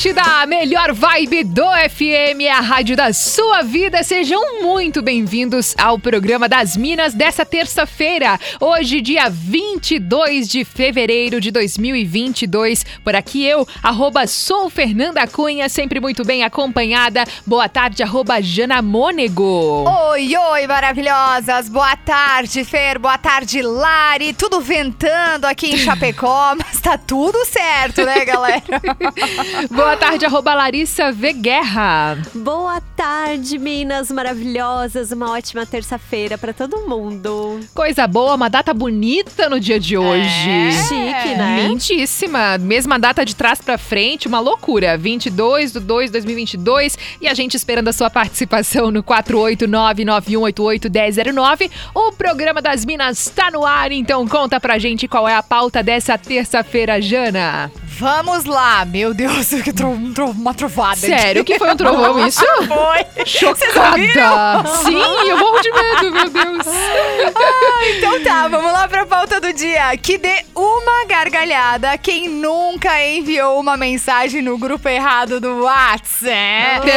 Atlântida, a melhor vibe do FM, a rádio da sua vida. Sejam muito bem-vindos ao programa das Minas dessa terça-feira, hoje, dia 22 de fevereiro de 2022. Por aqui eu, arroba sou Fernanda Cunha, sempre muito bem acompanhada. Boa tarde, arroba Jana Mônego. Oi, oi, maravilhosas. Boa tarde, Fer. Boa tarde, Lari. Tudo ventando aqui em Chapecó, mas tá tudo certo, né, galera? Boa tarde, arroba Larissa V. Guerra. Boa tarde, Minas maravilhosas. Uma ótima terça-feira para todo mundo. Coisa boa, uma data bonita no dia de hoje. É. Chique, né? Lindíssima. Mesma data de trás pra frente, uma loucura. 22 de 2 de 2022. E a gente esperando a sua participação no 489-9188-1009. O programa das Minas tá no ar, então conta pra gente qual é a pauta dessa terça-feira, Jana. Vamos lá. Meu Deus, que tro tro uma trovada. Sério que foi um trovão isso? Foi. Chocada! Sim, eu morro de medo, meu Deus. Ah, então tá, vamos lá pra pauta do dia. Que dê uma gargalhada quem nunca enviou uma mensagem no grupo errado do WhatsApp.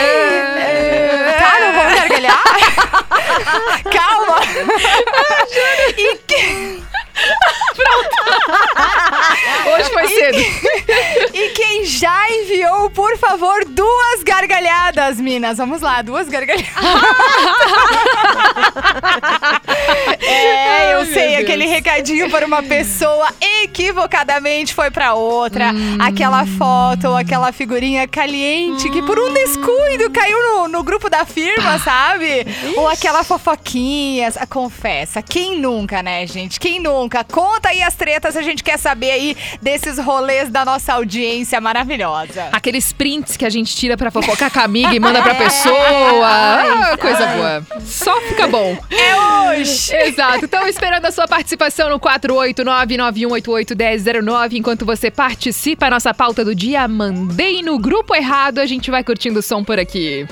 Tá, não vamos gargalhar? Calma. E que... Hoje foi cedo. E quem já enviou, por favor, duas gargalhadas, Minas. Vamos lá, duas gargalhadas. é, eu Ai, sei, aquele Deus. recadinho para uma pessoa equivocadamente foi para outra. Aquela foto ou aquela figurinha caliente que por um descuido caiu no, no grupo da firma, sabe? Ou aquela fofoquinha. Ah, Confessa, quem nunca, né, gente? Quem nunca? Conta aí as tretas, a gente quer saber aí desses rolês da nossa audiência maravilhosa. Aqueles prints que a gente tira pra fofocar com a amiga e manda pra pessoa. Ah, coisa boa. Só fica bom. É hoje! Exato. Então, esperando a sua participação no 489-9188-1009. Enquanto você participa, a nossa pauta do dia, mandei no grupo errado. A gente vai curtindo o som por aqui.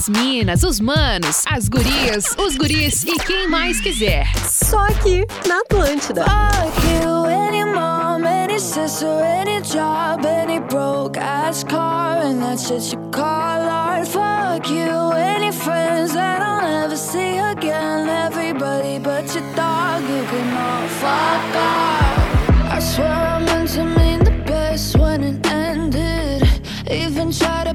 As minas, os manos, as gurias, os guris e quem mais quiser. Só aqui na Atlântida. Fuck you, any mom, any sister, any job, any broke ass car, and that shit you call art. Fuck you, any friends that I'll never see again. Everybody but your dog, you can all fuck off. I swear I meant to mean the best when it ended. Even tried to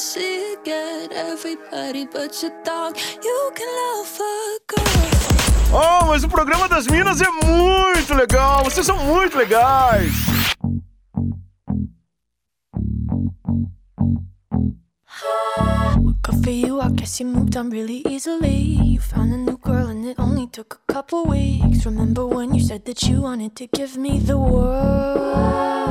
see again. Everybody but your dog, you can love fuck off. Oh, mas o programa das Minas é muito legal. Vocês são muito legais. Good for you, I guess you moved on really easily. You found a new girl and it only took a couple weeks. Remember when you said that you wanted to give me the world?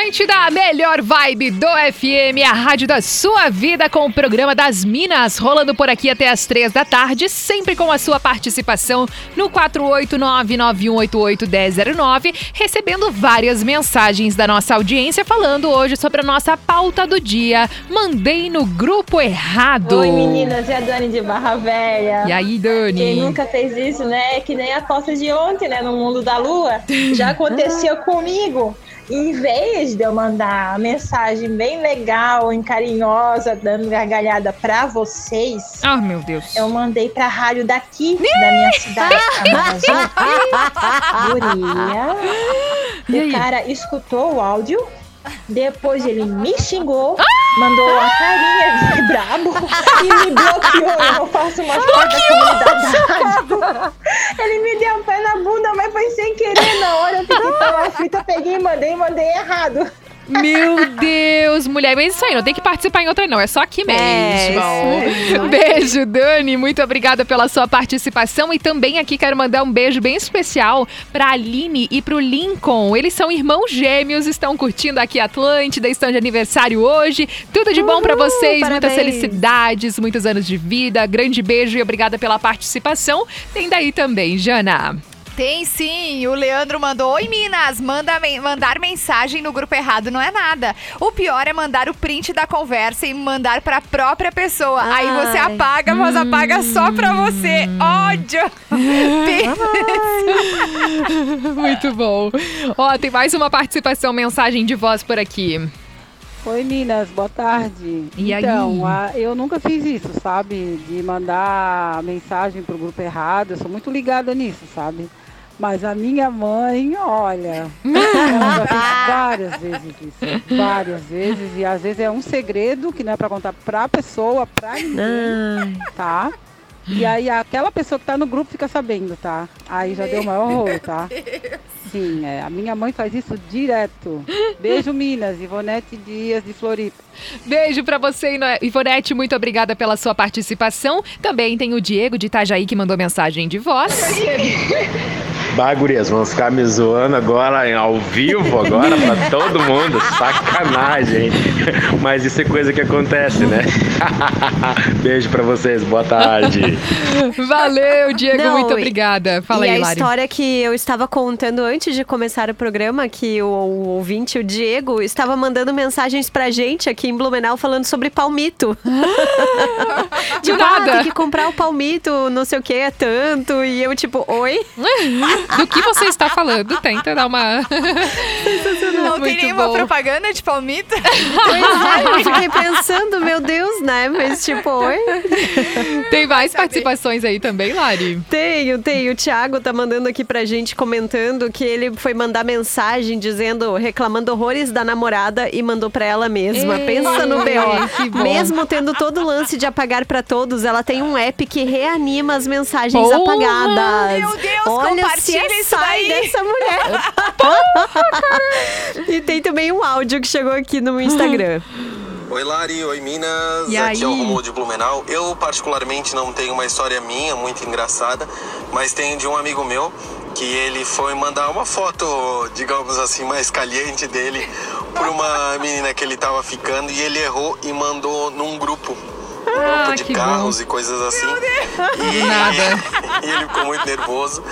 Atlântida, a melhor vibe do FM, a rádio da sua vida com o programa das Minas, rolando por aqui até as três da tarde, sempre com a sua participação no 489-9188-1009, recebendo várias mensagens da nossa audiência falando hoje sobre a nossa pauta do dia. Mandei no grupo errado. Oi meninas, é a Dani de Barra Velha. E aí, Dani? Quem nunca fez isso, né? É que nem a foto de ontem, né? No mundo da lua. Já aconteceu comigo. Em vez de eu mandar uma mensagem bem legal, e carinhosa, dando gargalhada pra vocês, Ah, meu Deus. eu mandei pra rádio daqui, da minha cidade, Amazônia. Guria. E? O cara escutou o áudio, depois ele me xingou, mandou uma carinha de brabo e me bloqueou. Eu não faço mais parte da comunidade. Ele me deu um pé na bunda, mas foi sem querer na hora. Eu fiquei aflita, eu peguei e mandei, mandei errado. Meu Deus, mulher. Mas isso aí, não tem que participar em outra, não. É só aqui mesmo. É. Beijo, Dani. Muito obrigada pela sua participação. E também aqui quero mandar um beijo bem especial pra Aline e pro Lincoln. Eles são irmãos gêmeos, estão curtindo aqui a Atlântida, estão de aniversário hoje. Tudo de bom pra Uhul, vocês, muitas parabéns. felicidades, muitos anos de vida. Grande beijo e obrigada pela participação. Tem daí também, Jana. Tem sim, o Leandro mandou: Oi Minas, manda men- mandar mensagem no grupo errado não é nada. O pior é mandar o print da conversa e mandar pra própria pessoa. Aí você Ai. apaga, mas apaga só pra você. Ódio! Muito bom. Ó, tem mais uma participação, mensagem de voz por aqui. Oi, Minas, boa tarde. E aí? então, a- eu nunca fiz isso, sabe? De mandar mensagem pro grupo errado. Eu sou muito ligada nisso, sabe? Mas a minha mãe, olha, ela fez várias vezes isso. Várias vezes. E às vezes é um segredo que não é pra contar pra pessoa, pra ninguém, tá? E aí aquela pessoa que tá no grupo fica sabendo, tá? Aí já deu o maior rolo, tá? Sim, é, a minha mãe faz isso direto. Beijo, Minas, Ivonete Dias de Floripa. Beijo pra você, Ivonete. Muito obrigada pela sua participação. Também tem o Diego de Itajaí que mandou mensagem de voz. Bah, gurias, vão ficar me zoando agora ao vivo, agora pra todo mundo. Sacanagem? Mas isso é coisa que acontece, né? Beijo pra vocês, boa tarde. Valeu, Diego, Não, muito e- obrigada. Fala e aí, a Lari. história que eu estava contando antes de começar o programa, que o, o ouvinte, o Diego, estava mandando mensagens pra gente aqui em Blumenau falando sobre palmito. tipo, nada. ah, tem que comprar o palmito, não sei o que, é tanto. E eu, tipo, oi? Do que você está falando? Tenta dar uma. Não tem nenhuma bom. propaganda de palmito? Pois é, eu fiquei pensando, meu Deus, né? Mas tipo, oi? Tem mais participações aí também, Lari? Tenho, tenho. O Thiago tá mandando aqui pra gente comentando que ele foi mandar mensagem dizendo, reclamando horrores da namorada e mandou pra ela mesma. Ei, Pensa no BO. Mesmo tendo todo o lance de apagar pra todos, ela tem um app que reanima as mensagens Porra! apagadas. Meu Deus, Olha se compartilha é isso sai daí. dessa mulher. e tem também um áudio que chegou aqui no Instagram. Oi Lari, oi Minas, E aqui é o aí? Romulo de Blumenau. Eu particularmente não tenho uma história minha muito engraçada, mas tenho de um amigo meu que ele foi mandar uma foto, digamos assim, mais caliente dele pra uma menina que ele tava ficando e ele errou e mandou num grupo. Ah, grupo de carros e coisas assim. E, nada. e ele ficou muito nervoso.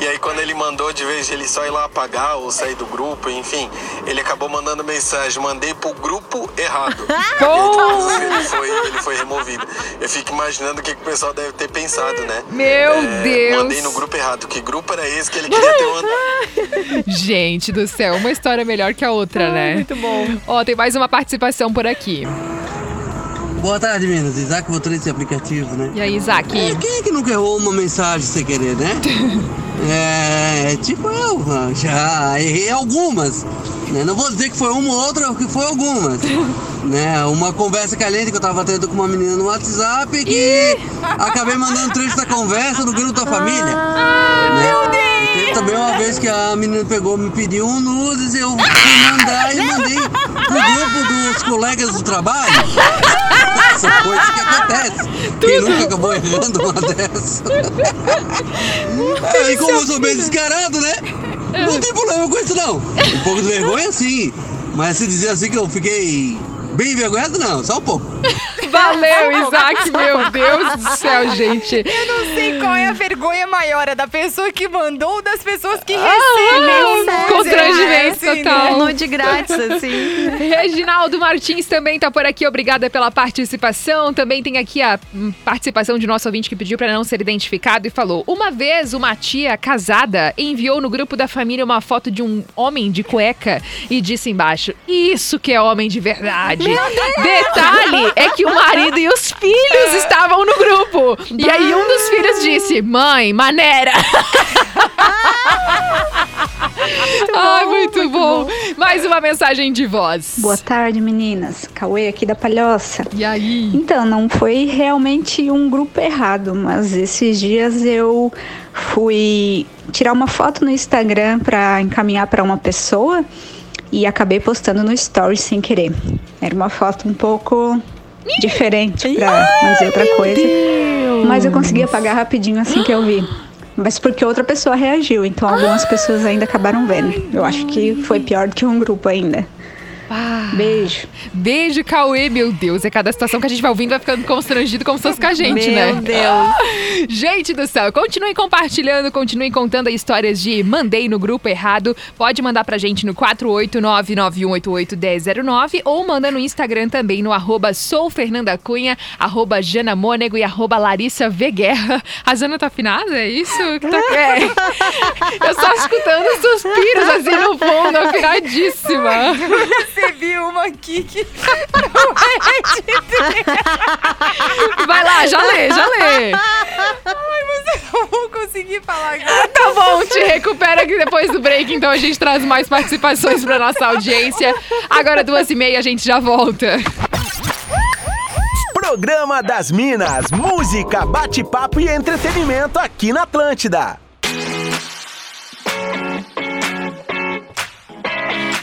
E aí quando ele mandou, de vez ele só ir lá apagar ou sair do grupo, enfim, ele acabou mandando mensagem, mandei pro grupo errado. E aí, ele foi, ele foi removido. Eu fico imaginando o que, que o pessoal deve ter pensado, né? Meu Deus. Mandei no grupo errado. Que grupo era esse que ele queria ter mandado? Gente do céu, uma história melhor que a outra, né? Muito bom. Ó, tem mais uma participação por aqui. Boa tarde, Minas. Isaac, motorista de aplicativo, né? E aí, Isaac? É, quem é que nunca errou uma mensagem sem querer, né? é, tipo eu, já errei algumas. né? Não vou dizer que foi uma ou outra, que foi algumas. né? Uma conversa caliente que eu tava tendo com uma menina no WhatsApp que acabei mandando trecho da conversa no grupo da família. Ah, né? Meu Deus! E teve também uma vez que a menina pegou, me pediu um nudes, eu fui mandar e mandei pro grupo dos colegas do trabalho. São coisas que acontecem. Quem nunca acabou errando uma dessas? É, e como eu sou bem descarado, né? Não tem problema com isso, não. Um pouco de vergonha, sim. Mas se dizer assim que eu fiquei bem envergonhado, não. Só um pouco. Valeu, Isaac, meu Deus do céu, gente. Eu não sei qual é a vergonha maior, é da pessoa que mandou ou das pessoas que Ah, recebeu. né? constrangimento Assim, total. Nude grátis, assim. Reginaldo Martins também tá por aqui, obrigada pela participação. Também tem aqui a participação de nosso ouvinte que pediu para não ser identificado e falou: Uma vez uma tia casada enviou no grupo da família uma foto de um homem de cueca e disse embaixo: Isso que é homem de verdade. Detalhe é que o marido e os filhos estavam no grupo. E aí um dos filhos disse: Mãe, maneira. Ai, muito, bom. Mais uma mensagem de voz. Boa tarde, meninas. Cauê aqui da Palhoça. E aí? Então, não foi realmente um grupo errado, mas esses dias eu fui tirar uma foto no Instagram para encaminhar para uma pessoa e acabei postando no story sem querer. Era uma foto um pouco diferente para não dizer outra coisa, mas eu consegui apagar rapidinho assim que eu vi. Mas porque outra pessoa reagiu, então algumas pessoas ainda acabaram vendo. Eu acho que foi pior do que um grupo ainda. Beijo. Beijo, Cauê. Meu Deus, é cada situação que a gente vai ouvindo vai ficando constrangido como se fosse com a gente, Meu né? Deus. Gente do céu, continue compartilhando, continue contando histórias de mandei no grupo errado. Pode mandar pra gente no 489-9188-1009 ou manda no Instagram também no arroba soufernandacunha, arroba janamonego e arroba Larissa Veguerra. A Zana tá afinada? É isso? que tá- É. Eu só escutando suspiros assim no fundo, afinadíssima. Recebi uma aqui que Vai lá, já lê, já lê. Ai, mas eu não vou conseguir falar agora. Tá bom, te recupera aqui depois do break, então a gente traz mais participações pra nossa audiência. Agora, duas e meia, a gente já volta. Programa das Minas, música, bate-papo e entretenimento aqui na Atlântida.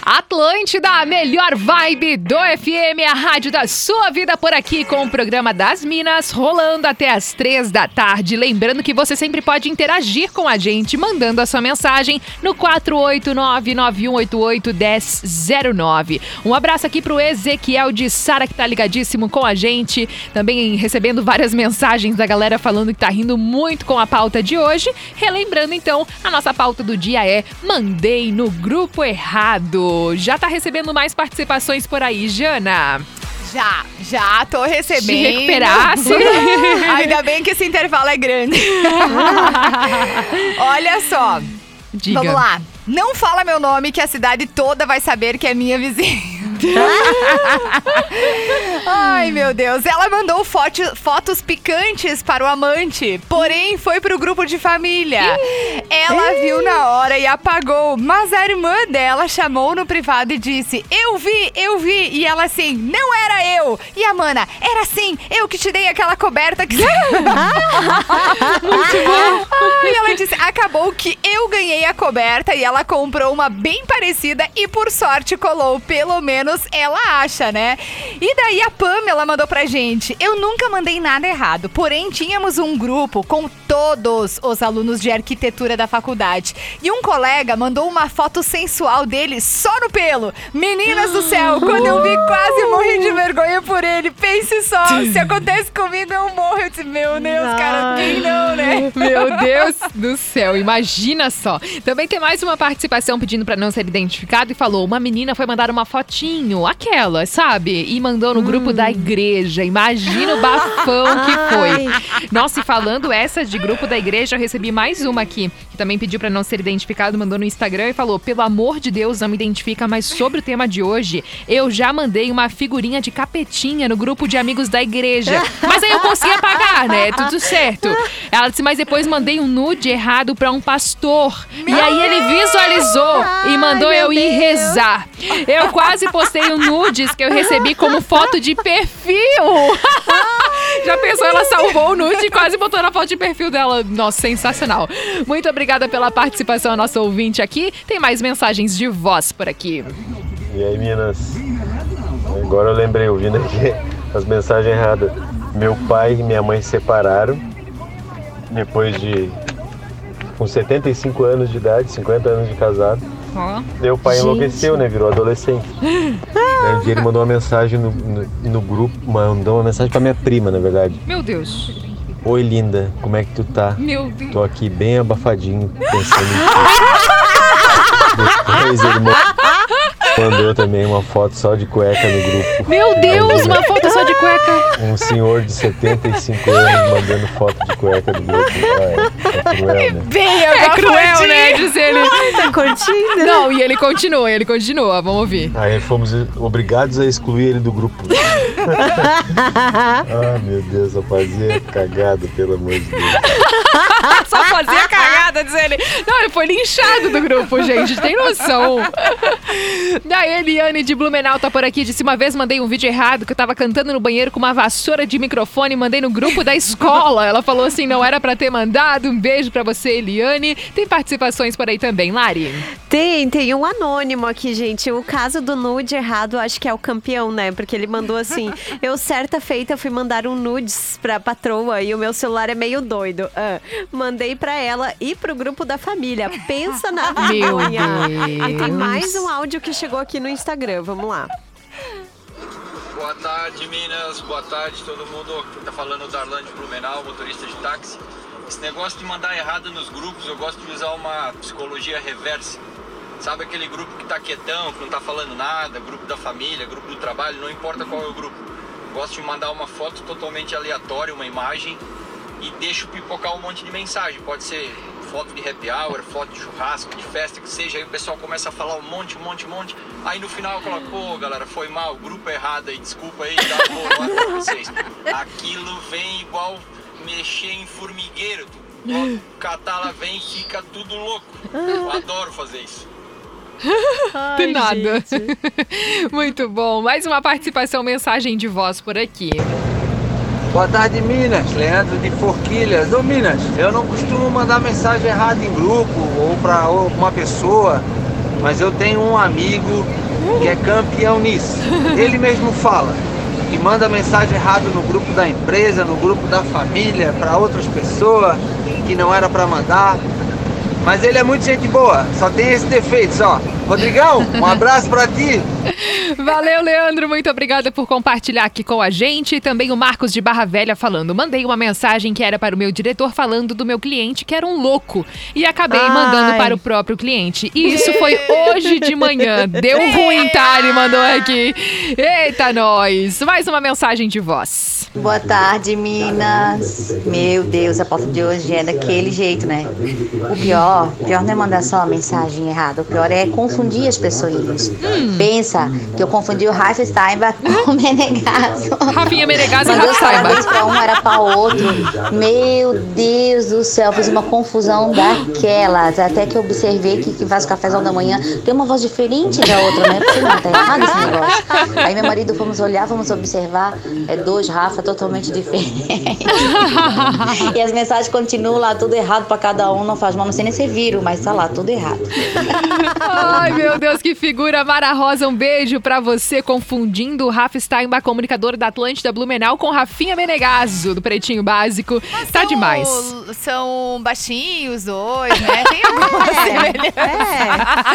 Atlântida, a melhor vibe do FM, a rádio da sua vida por aqui com o programa das Minas, rolando até as três da tarde. Lembrando que você sempre pode interagir com a gente, mandando a sua mensagem no 489-9188-1009. Um abraço aqui pro Ezequiel de Sara, que tá ligadíssimo com a gente, também recebendo várias mensagens da galera falando que tá rindo muito com a pauta de hoje. Relembrando então, a nossa pauta do dia é Mandei no grupo errado. Já tá recebendo mais participações por aí, Jana? Já, já tô recebendo. Se recuperasse. Ainda bem que esse intervalo é grande. Olha só. Diga. Vamos lá. Não fala meu nome que a cidade toda vai saber que é minha vizinha. Ai, meu Deus. Ela mandou foto- fotos picantes para o amante, porém foi pro grupo de família. Ela viu na hora e apagou, mas a irmã dela chamou no privado e disse: Eu vi, eu vi. E ela assim: Não era eu. E a mana: Era sim, eu que te dei aquela coberta que. Muito bom. E ela disse: Acabou que eu ganhei a coberta e ela comprou uma bem parecida e por sorte colou. Pelo menos ela acha, né? E daí a Pamela mandou pra gente: Eu nunca mandei nada errado, porém tínhamos um grupo com todos os alunos de arquitetura da faculdade. E um colega mandou uma foto sensual dele só no pelo. Meninas do céu, quando eu vi, quase morri de vergonha por ele. Pense só, se acontece comigo, eu morro. Eu disse, meu Deus, cara, quem não, né? Meu Deus do céu, imagina só. Também tem mais uma participação pedindo pra não ser identificado e falou: uma menina foi mandar uma aquela, sabe? E mandou no grupo da igreja. Imagina o bafão que foi. Nossa, e falando essa de grupo da igreja, eu recebi mais uma aqui, que também pediu pra não ser identificado, mandou no Instagram e falou: pelo amor de Deus, não me identifica, mas sobre o tema de hoje, eu já mandei uma figurinha de capetinha no grupo de amigos da igreja. Mas aí eu consegui apagar, né? Tudo certo. Ela disse, mas depois mandei um nude errado pra um pastor. e aí ele visualizou e mandou eu ir rezar. Eu quase postei um nudes que eu recebi como foto de perfil. Já pensou? Ela salvou o nude e quase botou na foto de perfil dela. Nossa, sensacional. Muito obrigada pela participação, a nossa ouvinte aqui. Tem mais mensagens de voz por aqui. E aí, Minas? Agora eu lembrei, ouvindo aqui as mensagens erradas. Meu pai e minha mãe se separaram depois de. com 75 anos de idade, 50 anos de casado. Ó. Meu pai Gente. enlouqueceu, né? Virou adolescente. Daí um dia ele mandou uma mensagem no, no, no grupo, mandou uma mensagem pra minha prima, na verdade. Meu Deus. Oi, linda, como é que tu tá? Meu Deus. Tô aqui bem abafadinho, pensando em ti. Depois ele mandou também uma foto só de cueca no grupo. Meu Deus, uma foto só de cueca. Um senhor de 75 anos mandando foto de cueca no grupo. Ah, é cruel, né? Bem É cruel, né? Diz ele. Tá curtindo? Não, e ele continua, ele continua. Vamos ouvir. Aí fomos obrigados a excluir ele do grupo. ah, meu Deus, só fazia cagada, pelo amor de Deus. Só fazia cagada, diz ele. Não, ele foi linchado do grupo, gente. Tem noção. Daí, Eliane de Blumenau tá por aqui. Disse uma vez mandei um vídeo errado que eu tava cantando no banheiro com uma vassoura de microfone e mandei no grupo da escola. Ela falou assim: não era pra ter mandado. Um beijo pra você, Eliane. Tem participações por aí também, Lari? Tem, tem um anônimo aqui, gente. O caso do nude errado, acho que é o campeão, né? Porque ele mandou assim: eu, certa feita, fui mandar um nudes pra patroa e o meu celular é meio doido. Ah, mandei pra ela e pro grupo da família. Pensa na vergonha. E tem Deus. mais um áudio que chegou aqui no Instagram. Vamos lá. Boa tarde, Minas. Boa tarde, todo mundo. Tá falando o Darlan de Blumenau, motorista de táxi. Esse negócio de mandar errado nos grupos, eu gosto de usar uma psicologia reversa. Sabe aquele grupo que tá quietão, que não tá falando nada, grupo da família, grupo do trabalho, não importa qual é o grupo. Gosto de mandar uma foto totalmente aleatória, uma imagem, e deixo pipocar um monte de mensagem. Pode ser foto de happy hour, foto de churrasco, de festa, que seja. Aí o pessoal começa a falar um monte, um monte, um monte. Aí no final eu coloco, pô, galera, foi mal, grupo errado aí, desculpa aí, dá boa pra vocês. Aquilo vem igual mexer em formigueiro. Tu catala vem e fica tudo louco. Eu adoro fazer isso. De nada. Muito bom. Mais uma participação, mensagem de voz por aqui. Boa tarde, Minas. Leandro de Forquilhas. Ô, Minas, eu não costumo mandar mensagem errada em grupo ou para uma pessoa, mas eu tenho um amigo que é campeão nisso. Ele mesmo fala que manda mensagem errada no grupo da empresa, no grupo da família, para outras pessoas que não era para mandar. Mas ele é muito gente boa, só tem esse defeito só. Rodrigão, um abraço pra ti. Valeu, Leandro. Muito obrigada por compartilhar aqui com a gente. E também o Marcos de Barra Velha falando. Mandei uma mensagem que era para o meu diretor falando do meu cliente que era um louco. E acabei Ai. mandando para o próprio cliente. E isso foi hoje de manhã. Deu ruim, tá? Ele mandou aqui. Eita, nós. Mais uma mensagem de voz. Boa tarde, Minas. Meu Deus, a pauta de hoje é daquele jeito, né? O pior, o pior não é mandar só uma mensagem errada. O pior é confundir as pessoas. Pensa que eu confundi o Rafa Steinbach com o Menegasso. Rafinha Menegasso e Rafa Steinbach. pra um, era pra outro. Meu Deus do céu, fiz uma confusão daquelas. Até que eu observei que que faz o cafezão da manhã tem uma voz diferente da outra, né? Porque não tá errado esse negócio. Aí meu marido fomos olhar, fomos observar. É dois Rafa totalmente diferentes. e as mensagens continuam lá, tudo errado pra cada um. Não faz mal, não sei nem se viram, mas tá lá, tudo errado. Ai, meu Deus, que figura. Mara Rosa, um beijo pra você, confundindo o Rafa Steinbach, comunicador da Atlântida Blumenau, com Rafinha Menegaso, do Pretinho Básico. tá demais. São- São baixinhos os dois, né? Tem alguma semelhança.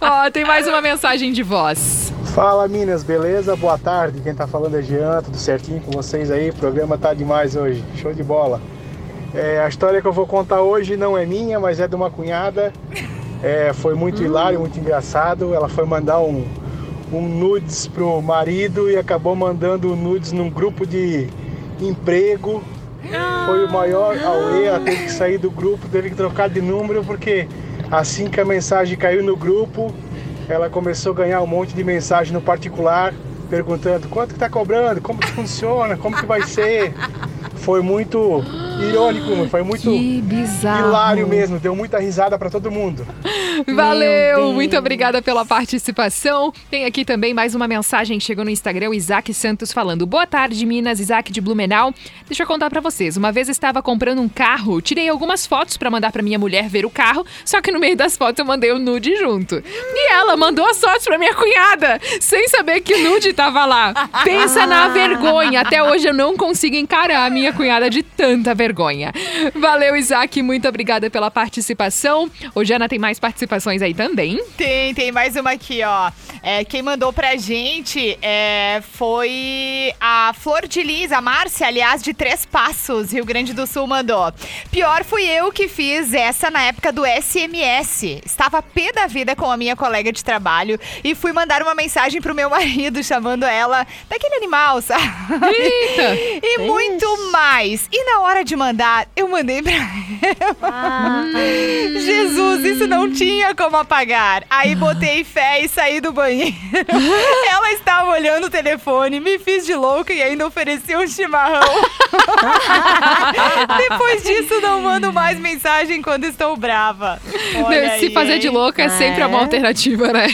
Ó, tem mais uma mensagem de voz. Fala Minas, beleza? Boa tarde. Quem tá falando é Jean, tudo certinho com vocês aí? O programa tá demais hoje, show de bola. É, a história que eu vou contar hoje não é minha, mas é de uma cunhada. É, foi muito hilário, muito engraçado. Ela foi mandar um, um nudes pro marido e acabou mandando nudes num grupo de emprego. Foi o maior auê, ela teve que sair do grupo, teve que trocar de número, porque assim que a mensagem caiu no grupo, ela começou a ganhar um monte de mensagem no particular, perguntando quanto que tá cobrando, como que funciona, como que vai ser. Foi muito irônico, foi muito Que bizarro. hilário mesmo, deu muita risada pra todo mundo. Valeu, muito obrigada pela participação. Tem aqui também mais uma mensagem que chegou no Instagram, o Isaac Santos falando: Boa tarde, Minas, Isaac de Blumenau. Deixa eu contar pra vocês. Uma vez eu estava comprando um carro, tirei algumas fotos pra mandar pra minha mulher ver o carro, só que no meio das fotos eu mandei o nude junto. E ela mandou as fotos pra minha cunhada, sem saber que o nude tava lá. Pensa na vergonha. Até hoje eu não consigo encarar a minha cunhada de tanta vergonha. Valeu, Isaac, muito obrigada pela participação. Ô, Jana, tem mais participações aí também? Tem, tem mais uma aqui, ó. É, quem mandou pra gente é, foi a Flor de Lis, a Márcia, aliás, de Três Passos, Rio Grande do Sul, mandou. Pior fui eu que fiz essa na época do SMS. Estava pé da vida com a minha colega de trabalho e fui mandar uma mensagem pro meu marido, chamando ela daquele animal, sabe? Eita! E muito mais. E na hora de mandar, eu mandei pra ela. Jesus, isso não tinha como apagar. Aí botei fé e saí do banheiro. Ela estava olhando o telefone, me fiz de louca e ainda ofereci um chimarrão. Depois disso, não mando mais mensagem quando estou brava. Olha Se aí, fazer de louca é sempre a boa É. alternativa, né?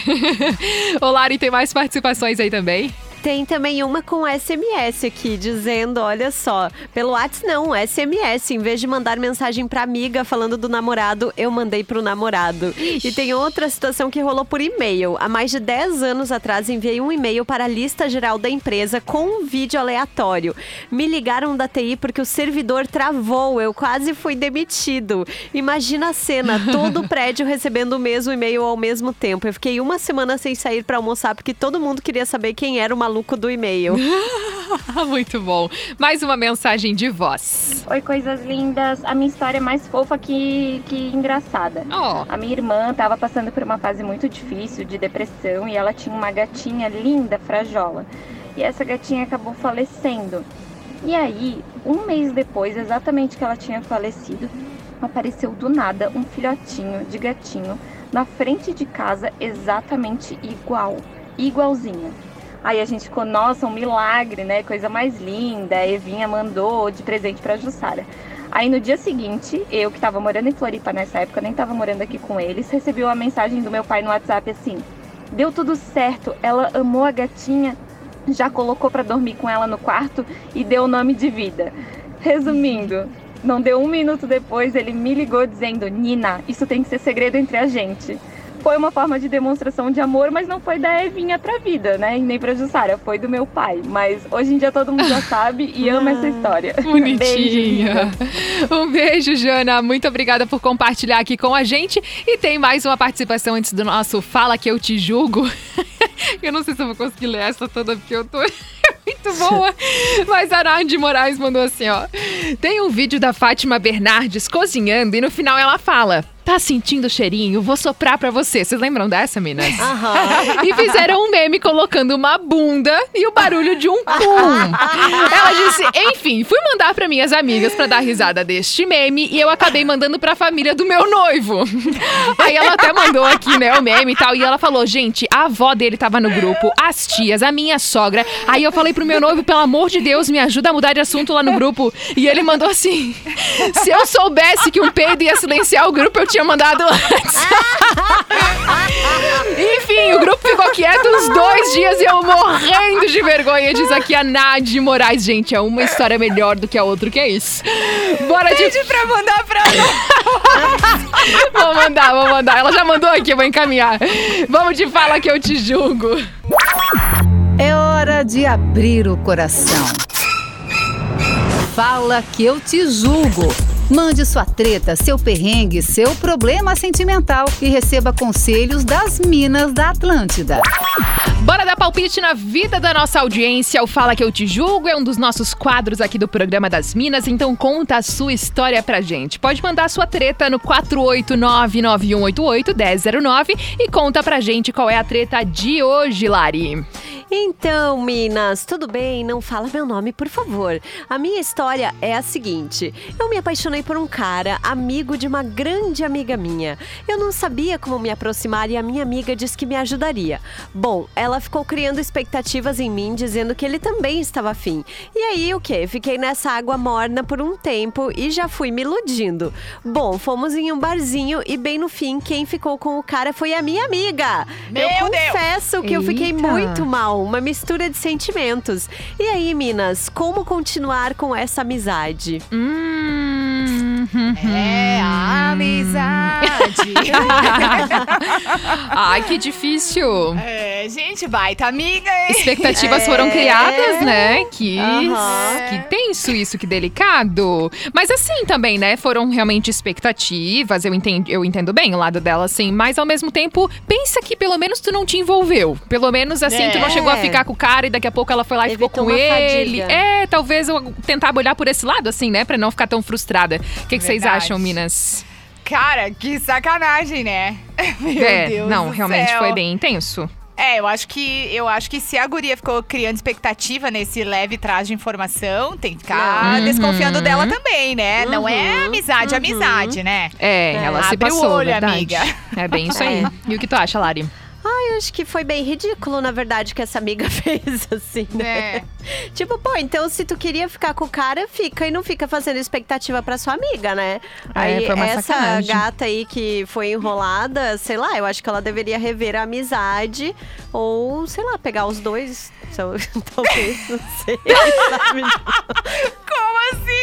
Ô, Lari, tem mais participações aí também? Tem também uma com SMS aqui, dizendo, olha só, pelo WhatsApp não, SMS. Em vez de mandar mensagem pra amiga falando do namorado, eu mandei pro namorado. E tem outra situação que rolou por e-mail. Há mais de 10 anos atrás, enviei um e-mail para a lista geral da empresa com um vídeo aleatório. Me ligaram da TI porque o servidor travou, eu quase fui demitido. Imagina a cena, todo o prédio recebendo o mesmo e-mail ao mesmo tempo. Eu fiquei uma semana sem sair pra almoçar porque todo mundo queria saber quem era o maluco do e-mail. Muito bom. Mais uma mensagem de voz. Oi, coisas lindas. A minha história é mais fofa que, que engraçada. A minha irmã estava passando por uma fase muito difícil de depressão e ela tinha uma gatinha linda, frajola. E essa gatinha acabou falecendo. E aí, um mês depois, exatamente que ela tinha falecido, apareceu do nada um filhotinho de gatinho na frente de casa, exatamente igual, igualzinha. Aí a gente ficou, nossa, um milagre, né? Coisa mais linda. A Evinha mandou de presente pra Jussara. Aí no dia seguinte, eu que tava morando em Floripa nessa época, nem tava morando aqui com eles, recebi uma mensagem do meu pai no WhatsApp assim: deu tudo certo, ela amou a gatinha, já colocou pra dormir com ela no quarto e deu o nome de vida. Resumindo, não deu um minuto depois, ele me ligou dizendo: Nina, isso tem que ser segredo entre a gente. Foi uma forma de demonstração de amor, mas não foi da Evinha pra vida, né? E nem pra Jussara, foi do meu pai. Mas hoje em dia todo mundo já sabe e ama essa história. Bonitinha. Um beijo, Jana. Muito obrigada por compartilhar aqui com a gente. E tem mais uma participação antes do nosso Fala Que Eu Te Julgo. eu não sei se eu vou conseguir ler essa toda, porque eu tô muito boa. Mas a Nádia Moraes mandou assim, ó. Tem um vídeo da Fátima Bernardes cozinhando e no final ela fala... Tá sentindo o cheirinho? Vou soprar pra você. Vocês lembram dessa, minas? Aham. E fizeram um meme colocando uma bunda e o barulho de um pum. Ela disse, enfim, fui mandar pra minhas amigas pra dar risada deste meme e eu acabei mandando pra família do meu noivo. Aí ela até mandou aqui, né, o meme e tal. E ela falou, gente, a avó dele tava no grupo, as tias, a minha sogra. Aí eu falei pro meu noivo, pelo amor de Deus, me ajuda a mudar de assunto lá no grupo. E ele mandou assim: se eu soubesse que um peido ia silenciar o grupo, eu tinha mandado antes. Enfim, o grupo ficou quieto uns dois dias e eu morrendo de vergonha. Diz aqui a Nadi Moraes. Gente, é uma história melhor do que a outra, que é isso. Bora de... Pede pra mandar pra Vou mandar, vou mandar. Ela já mandou aqui, eu vou encaminhar. Vamos de fala que eu te julgo. É hora de abrir o coração. Fala que eu te julgo. Mande sua treta, seu perrengue, seu problema sentimental e receba conselhos das Minas da Atlântida. Bora dar palpite na vida da nossa audiência. O Fala Que Eu Te Julgo é um dos nossos quadros aqui do programa das Minas, então conta a sua história pra gente. Pode mandar sua treta no 489-9188-1009 e conta pra gente qual é a treta de hoje, Lari. Então, Minas, tudo bem? Não fala meu nome, por favor. A minha história é a seguinte: eu me apaixonei por um cara, amigo de uma grande amiga minha. Eu não sabia como me aproximar e a minha amiga disse que me ajudaria. Bom, ela ficou criando expectativas em mim, dizendo que ele também estava afim. E aí, o que? Fiquei nessa água morna por um tempo e já fui me iludindo. Bom, fomos em um barzinho e bem no fim, quem ficou com o cara foi a minha amiga. Meu eu Deus! confesso que eu fiquei Eita. muito mal, uma mistura de sentimentos. E aí, Minas, como continuar com essa amizade? Hum, É a amizade. Ai, que difícil. É, gente, baita amiga, hein? Expectativas É. foram criadas, né? Que, Aham. que tenso isso, que delicado. Mas assim também, né? Foram realmente expectativas. Eu entendo, eu entendo bem o lado dela, assim. Mas ao mesmo tempo, pensa que pelo menos tu não te envolveu. Pelo menos assim, tu não É. chegou a ficar com o cara e daqui a pouco ela foi lá e ficou Evitou com uma ele. fadiga. É, talvez eu tentar olhar por esse lado, assim, né? Pra não ficar tão frustrada. O que, que vocês acham, Minas? Cara, que sacanagem, né? Meu é, Deus não, realmente céu. foi bem intenso. É, eu acho que eu acho que se a guria ficou criando expectativa nesse leve traje de informação, tem que ficar Uhum. desconfiando dela também, né? Não é Uhum, amizade, uhum. amizade, né? É, ela se Abre passou, o olho, verdade. amiga. É bem isso aí. É. E o que tu acha, Lari? Ai, acho que foi bem ridículo, na verdade, que essa amiga fez, assim, né? É. Tipo, pô, então se tu queria ficar com o cara, fica e não fica fazendo expectativa pra sua amiga, né? aí foi uma essa sacanagem. gata aí que foi enrolada, sei lá, eu acho que ela deveria rever a amizade ou, sei lá, pegar os dois. Talvez, não sei. sabe? Como assim?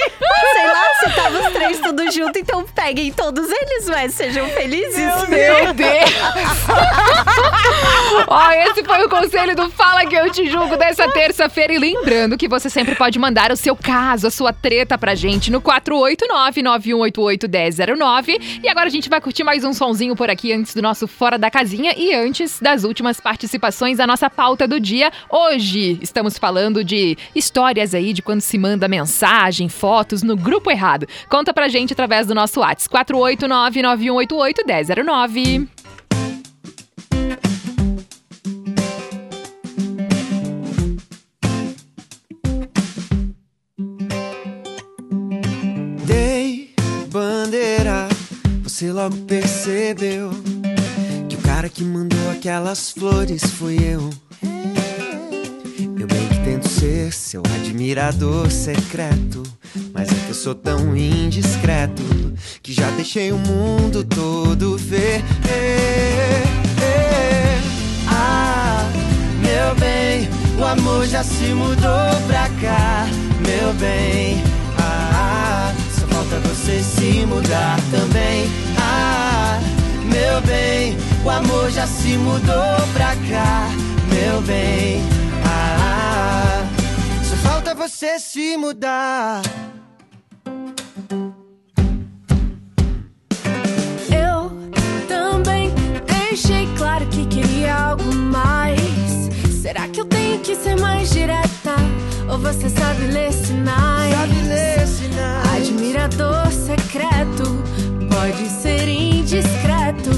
sei lá, se tava os três tudo junto, então peguem todos eles, ué, sejam felizes. Meu Deus! Ó, oh, esse foi o conselho do Fala Que Eu Te Julgo dessa terça-feira. E lembrando que você sempre pode mandar o seu caso, a sua treta pra gente no 489-9188-1009. E agora a gente vai curtir mais um sonzinho por aqui antes do nosso Fora da Casinha e antes das últimas participações da nossa pauta do dia. Hoje estamos falando de histórias aí de quando se manda mensagem, fotos no grupo errado. Conta pra gente através do nosso WhatsApp 489 9188 1009. Você logo percebeu que o cara que mandou aquelas flores fui eu. Eu bem que tento ser seu admirador secreto, mas é que eu sou tão indiscreto que já deixei o mundo todo ver. Ah, meu bem, o amor já se mudou pra cá, meu bem. Ah, só falta você se mudar também. Meu meu bem, o amor já se mudou pra cá, meu bem. Ah, só falta você se mudar. Eu também deixei claro que queria algo mais. Será que eu tenho que ser mais direta? Ou você sabe ler sinais? Sabe ler sinais. Admirador secreto, pode ser indiscreto.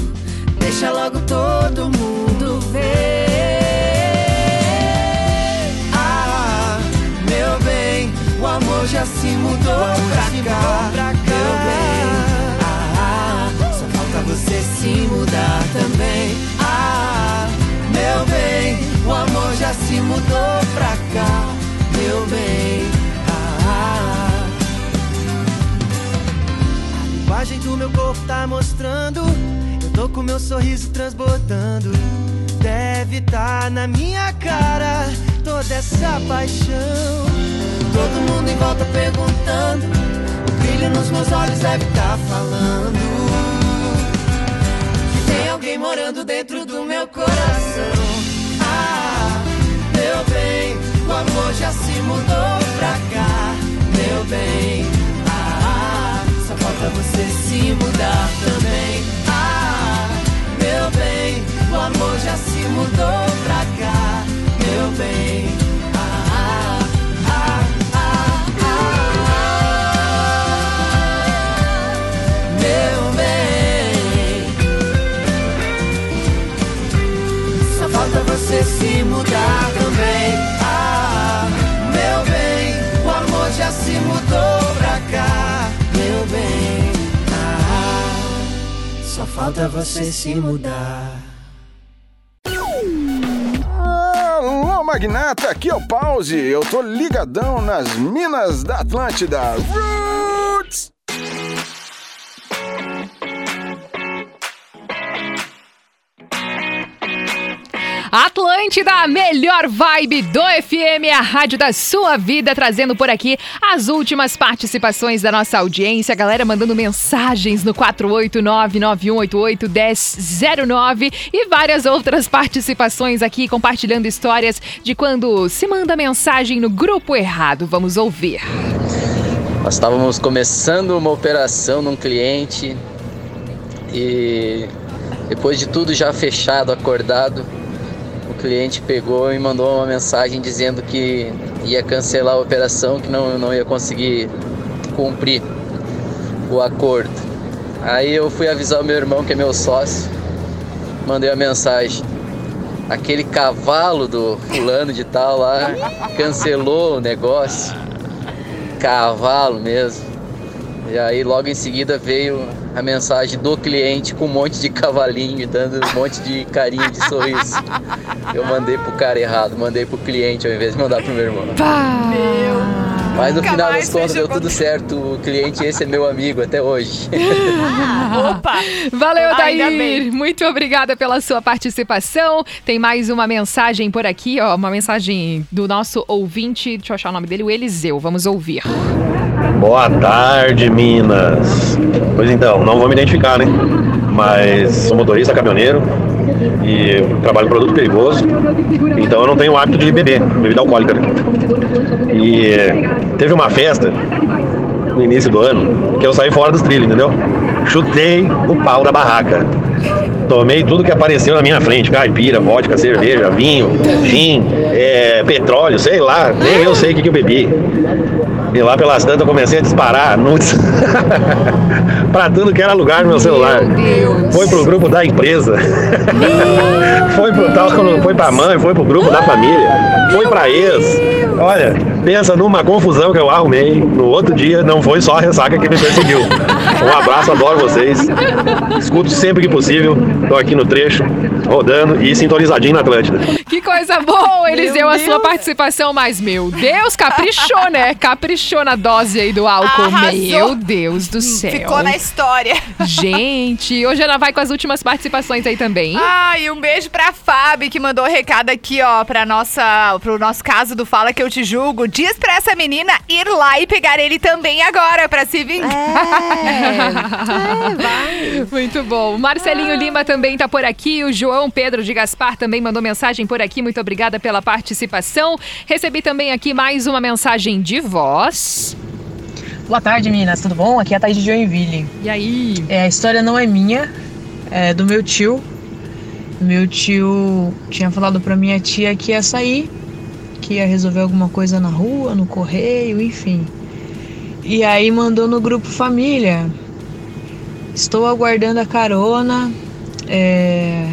Deixa logo todo mundo ver. Ah, meu bem, o amor já se mudou pra cá, meu bem. Ah, só falta você se mudar também. Ah, meu bem, o amor já se mudou do meu corpo tá mostrando. Eu tô com meu sorriso transbordando. Deve tá na minha cara toda essa paixão. Todo mundo em volta perguntando. O brilho nos meus olhos deve tá falando. Que tem alguém morando dentro do meu coração. Ah, meu bem, o amor já se mudou pra cá, meu bem. Ah, só falta você se mudar também. Ah, meu bem, o amor já se mudou pra cá, meu bem. Só falta você se mudar. Alô, magnata, aqui é o Pause. Eu tô ligadão nas minas da Atlântida. Roots! Atlântida, a melhor vibe do FM, a rádio da sua vida, trazendo por aqui as últimas participações da nossa audiência. A galera mandando mensagens no 489-9188-1009 e várias outras participações aqui, compartilhando histórias de quando se manda mensagem no grupo errado. Vamos ouvir. Nós estávamos começando uma operação num cliente e depois de tudo já fechado, acordado, cliente pegou e mandou uma mensagem dizendo que ia cancelar a operação, que não, não ia conseguir cumprir o acordo. Aí eu fui avisar o meu irmão, que é meu sócio, mandei a mensagem. Aquele cavalo do fulano de tal lá cancelou o negócio. Cavalo mesmo. E aí logo em seguida veio a mensagem do cliente com um monte de cavalinho, dando um monte de carinho de sorriso. Eu mandei pro cara errado, mandei pro cliente ao invés de mandar pro meu irmão. Mas no Nunca final das contas deu tudo certo. O cliente esse é meu amigo até hoje. Opa! Valeu, Dair. Muito obrigada pela sua participação. Tem mais uma mensagem por aqui, ó. Uma mensagem do nosso ouvinte. Deixa eu achar o nome dele, o Eliseu. Vamos ouvir. Boa tarde, Minas. Pois então, não vou me identificar, né? Mas sou motorista caminhoneiro e trabalho em produto perigoso. Então eu não tenho o hábito de beber, bebida alcoólica. E teve uma festa no início do ano que eu saí fora dos trilhos, entendeu? Chutei o pau da barraca. Tomei tudo que apareceu na minha frente: caipira, vodka, cerveja, vinho, gin, é, petróleo, sei lá, nem eu sei o que, que eu bebi. E lá pelas tantas eu comecei a disparar nudes pra tudo que era lugar no meu celular. Foi pro grupo da empresa. foi pro tal, foi pra mãe, foi pro grupo da família, foi pra ex. Olha, pensa numa confusão que eu arrumei. No outro dia não foi só a ressaca que me perseguiu. Um abraço, adoro vocês. Escuto sempre que possível. Tô aqui no trecho, rodando e sintonizadinho na Atlântida. Que coisa boa, Eliseu, a sua participação. Mas, meu Deus, caprichou, né? Caprichou na dose aí do álcool. Arrasou. Meu Deus do céu. Ficou na história. Gente, hoje ela vai com as últimas participações aí também. Ai, um beijo pra Fábio, que mandou recado aqui, ó, pra nossa, pro nosso caso do Fala Que Eu Te Julgo. Diz pra essa menina ir lá e pegar ele também agora, pra se vingar. É, vai. Muito bom. O Marcelinho Lima também tá por aqui. O João Pedro de Gaspar também mandou mensagem por aqui. Muito obrigada pela participação. Recebi também aqui mais uma mensagem de voz. Boa tarde, meninas. Tudo bom? Aqui é a Thaís de Joinville. E aí? É, a história não é minha, é do meu tio. Meu tio tinha falado pra minha tia que ia sair, que ia resolver alguma coisa na rua, no correio, enfim. E aí mandou no grupo família. Estou aguardando a carona. É...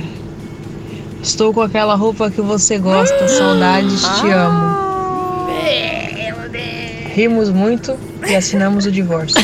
Estou com aquela roupa que você gosta. Saudades, te amo. Rimos muito e assinamos o divórcio.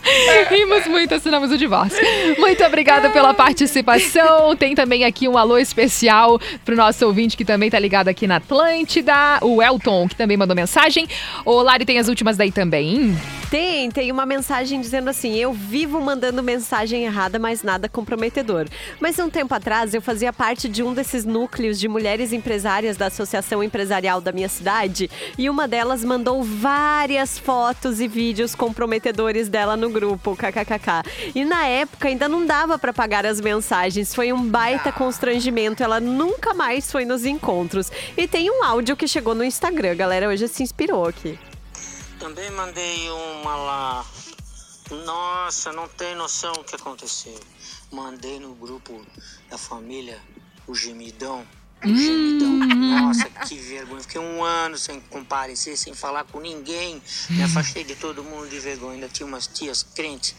Rimos muito, assinamos o divórcio. Muito obrigada pela participação. Tem também aqui um alô especial pro nosso ouvinte que também tá ligado aqui na Atlântida, o Elton, que também mandou mensagem. Ô, Lari, tem as últimas daí também? Tem, tem uma mensagem dizendo assim: eu vivo mandando mensagem errada, mas nada comprometedor. Mas um tempo atrás eu fazia parte de um desses núcleos de mulheres empresárias da Associação Empresarial da minha cidade e uma delas mandou várias fotos e vídeos comprometedores dela no grupo, kkkk. E na época ainda não dava para pagar as mensagens, foi um baita constrangimento. Ela nunca mais foi nos encontros. E tem um áudio que chegou no Instagram, galera hoje se inspirou aqui. Também mandei uma lá. Nossa, não tem noção o que aconteceu. Mandei no grupo da família o gemidão. O gemidão. Nossa, que vergonha. Fiquei um ano sem comparecer, sem falar com ninguém. Me afastei de todo mundo de vergonha. Ainda tinha umas tias crentes.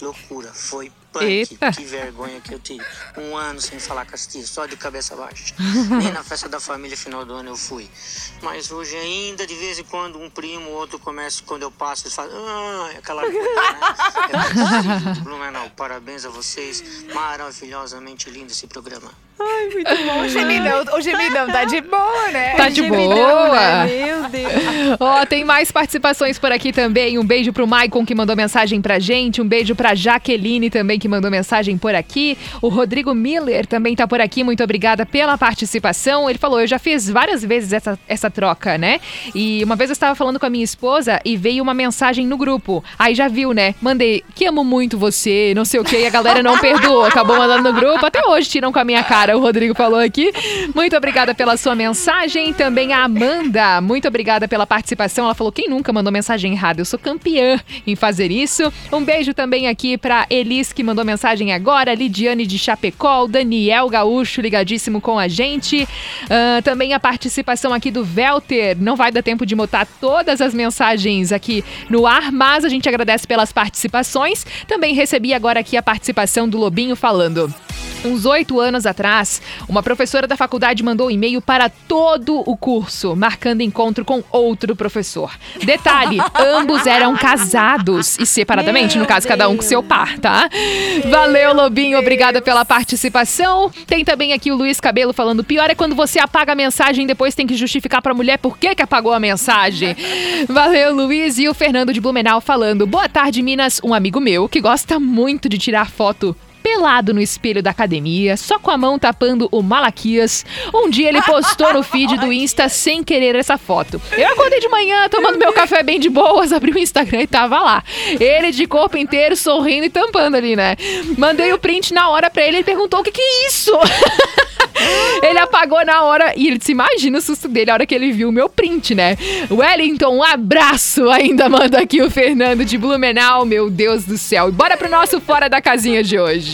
Loucura. Foi punk. Eita. Que vergonha que eu tive. Um ano sem falar com as tias, só de cabeça baixa. Nem na festa da família final do ano eu fui. Mas hoje ainda, de vez em quando, um primo, outro começa, quando eu passo, eles falam, ah, aquela coisa, né? É Blumenau, parabéns a vocês. Maravilhosamente lindo esse programa. Ai, muito bom. O gemidão, o gemidão tá de boa, né? Tá de Gemidão, boa. né? Meu Deus. Ó, tem mais participações por aqui também. Um beijo pro Maicon que mandou mensagem pra gente. Um beijo pra Jaqueline também que mandou mensagem por aqui. O Rodrigo Miller também tá por aqui. Muito obrigada pela participação. Ele falou: Eu já fiz várias vezes essa, essa troca, né? E uma vez eu estava falando com a minha esposa e veio uma mensagem no grupo. Aí já viu, né? Mandei que amo muito você, não sei o que. E a galera não perdoou. Acabou mandando no grupo. Até hoje tiram com a minha cara. O Rodrigo falou aqui. Muito obrigada pela sua mensagem. Também a Amanda. Muito obrigada pela participação. Ela falou: quem nunca mandou mensagem errada? Eu sou campeã em fazer isso. Um beijo também aqui pra Elis, que mandou mensagem agora. Lidiane de Chapecó. Daniel Gaúcho ligadíssimo com a gente. Ah, também a participação aqui do Velter. Não vai dar tempo de botar todas as mensagens aqui no ar, mas a gente agradece pelas participações. Também recebi agora aqui a participação do Lobinho falando. Uns oito anos atrás, uma professora da faculdade mandou um e-mail para todo o curso, marcando encontro com outro professor. Detalhe: ambos eram casados e separadamente, no caso, cada um com seu par, tá? Valeu, Lobinho, obrigada pela participação. Tem também aqui o Luiz Cabelo falando: pior é quando você apaga a mensagem e depois tem que justificar pra mulher por que, que apagou a mensagem. Valeu, Luiz. E o Fernando de Blumenau falando: boa tarde, Minas. Um amigo meu que gosta muito de tirar foto pelado no espelho da academia, só com a mão tapando o Malaquias. Um dia ele postou no feed do Insta sem querer essa foto. Eu acordei de manhã tomando meu café bem de boas, abri o Instagram e tava lá. Ele de corpo inteiro, sorrindo e tampando ali, né? Mandei o print na hora pra ele, ele perguntou o que que é isso? ele apagou na hora e ele se imagina o susto dele a hora que ele viu o meu print, né? Wellington, um abraço ainda manda aqui o Fernando de Blumenau, meu Deus do céu. E bora pro nosso Fora da Casinha de hoje.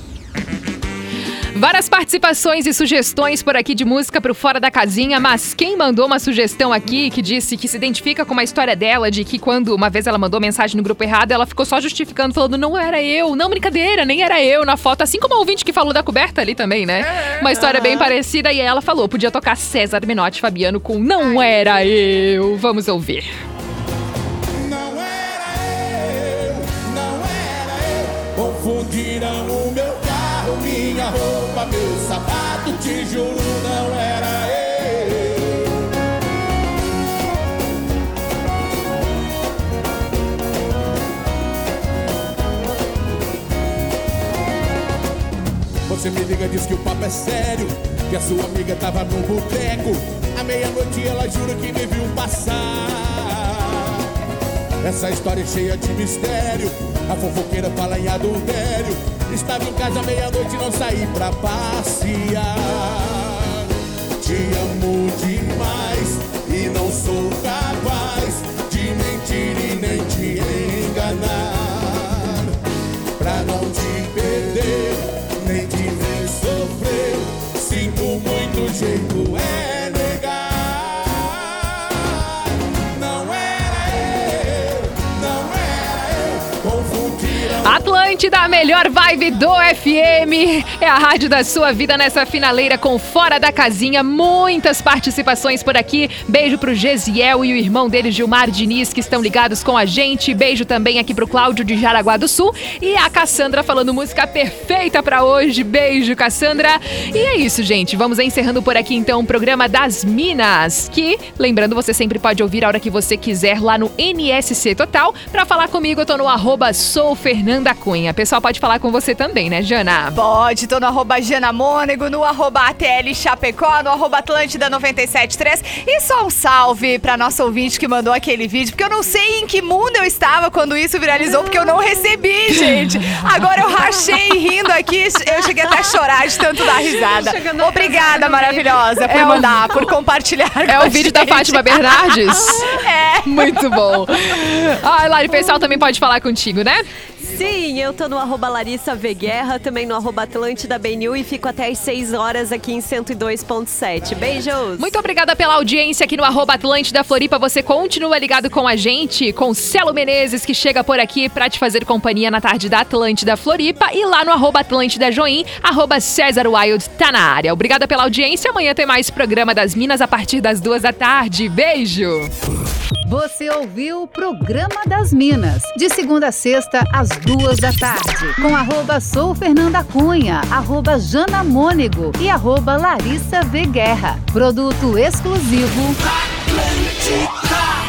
Várias participações e sugestões por aqui de música pro Fora da Casinha, mas quem mandou uma sugestão aqui que disse que se identifica com uma história dela, de que quando uma vez ela mandou mensagem no grupo errado, ela ficou só justificando, falando, não era eu, não, brincadeira, nem era eu na foto, assim como a ouvinte que falou da coberta ali também, né? Uma história bem parecida, e ela falou, podia tocar César Menotti Fabiano com Não Era Eu. Vamos ouvir. Confundiram o meu carro, minha meu sapato, te juro, não era eu. Você me liga, diz que o papo é sério. Que a sua amiga tava num boteco. À meia-noite ela jura que me viu passar. Essa história é cheia de mistério. A fofoqueira fala em adultério. Estava em casa meia-noite e não saí pra passear. Te amo demais e não sou capaz de mentir e nem te enganar. Pra não te perder, nem te ver sofrer. Sinto muito jeito é a Atlântida, a melhor vibe do FM. É a rádio da sua vida nessa finaleira com Fora da Casinha. Muitas participações por aqui. Beijo pro Gesiel e o irmão dele, Gilmar Diniz, que estão ligados com a gente. Beijo também aqui pro Cláudio de Jaraguá do Sul. E a Cassandra falando música perfeita pra hoje. Beijo, Cassandra. E é isso, gente. Vamos encerrando por aqui então o programa das Minas. Que, lembrando, você sempre pode ouvir a hora que você quiser lá no NSC Total. Pra falar comigo, eu tô no arroba sou Fernanda Cunha. Pessoal, pode falar com você também, né, Jana? Pode, tô no arroba Jana Mônego, no arroba ATL Chapecó, no arroba Atlântida 973. E só um salve pra nossa ouvinte que mandou aquele vídeo, porque eu não sei em que mundo eu estava quando isso viralizou, porque eu não recebi, gente. Agora eu rachei rindo aqui, eu cheguei até a chorar de tanto dar risada. Obrigada, maravilhosa, por É o- mandar, por compartilhar É com o vídeo da gente. Fátima Bernardes? É. Muito bom. Ai, Lari, o pessoal também pode falar contigo, né? Sim, eu tô no arroba Larissa V Guerra, também no arroba Atlântida BNU e fico até às 6 horas aqui em 102.7. Beijos! Muito obrigada pela audiência aqui no arroba Atlântida Floripa. Você continua ligado com a gente, com Celo Menezes, que chega por aqui pra te fazer companhia na tarde da Atlântida Floripa. E lá no arroba Atlântida Join, arroba César Wild tá na área. Obrigada pela audiência. Amanhã tem mais programa das Minas a partir das duas da tarde. Beijo! Você ouviu o Programa das Minas, de segunda a sexta, às duas da tarde, com arroba sou Fernanda Cunha, arroba Jana Mônego e arroba Larissa V Guerra. Produto exclusivo. Atlântica.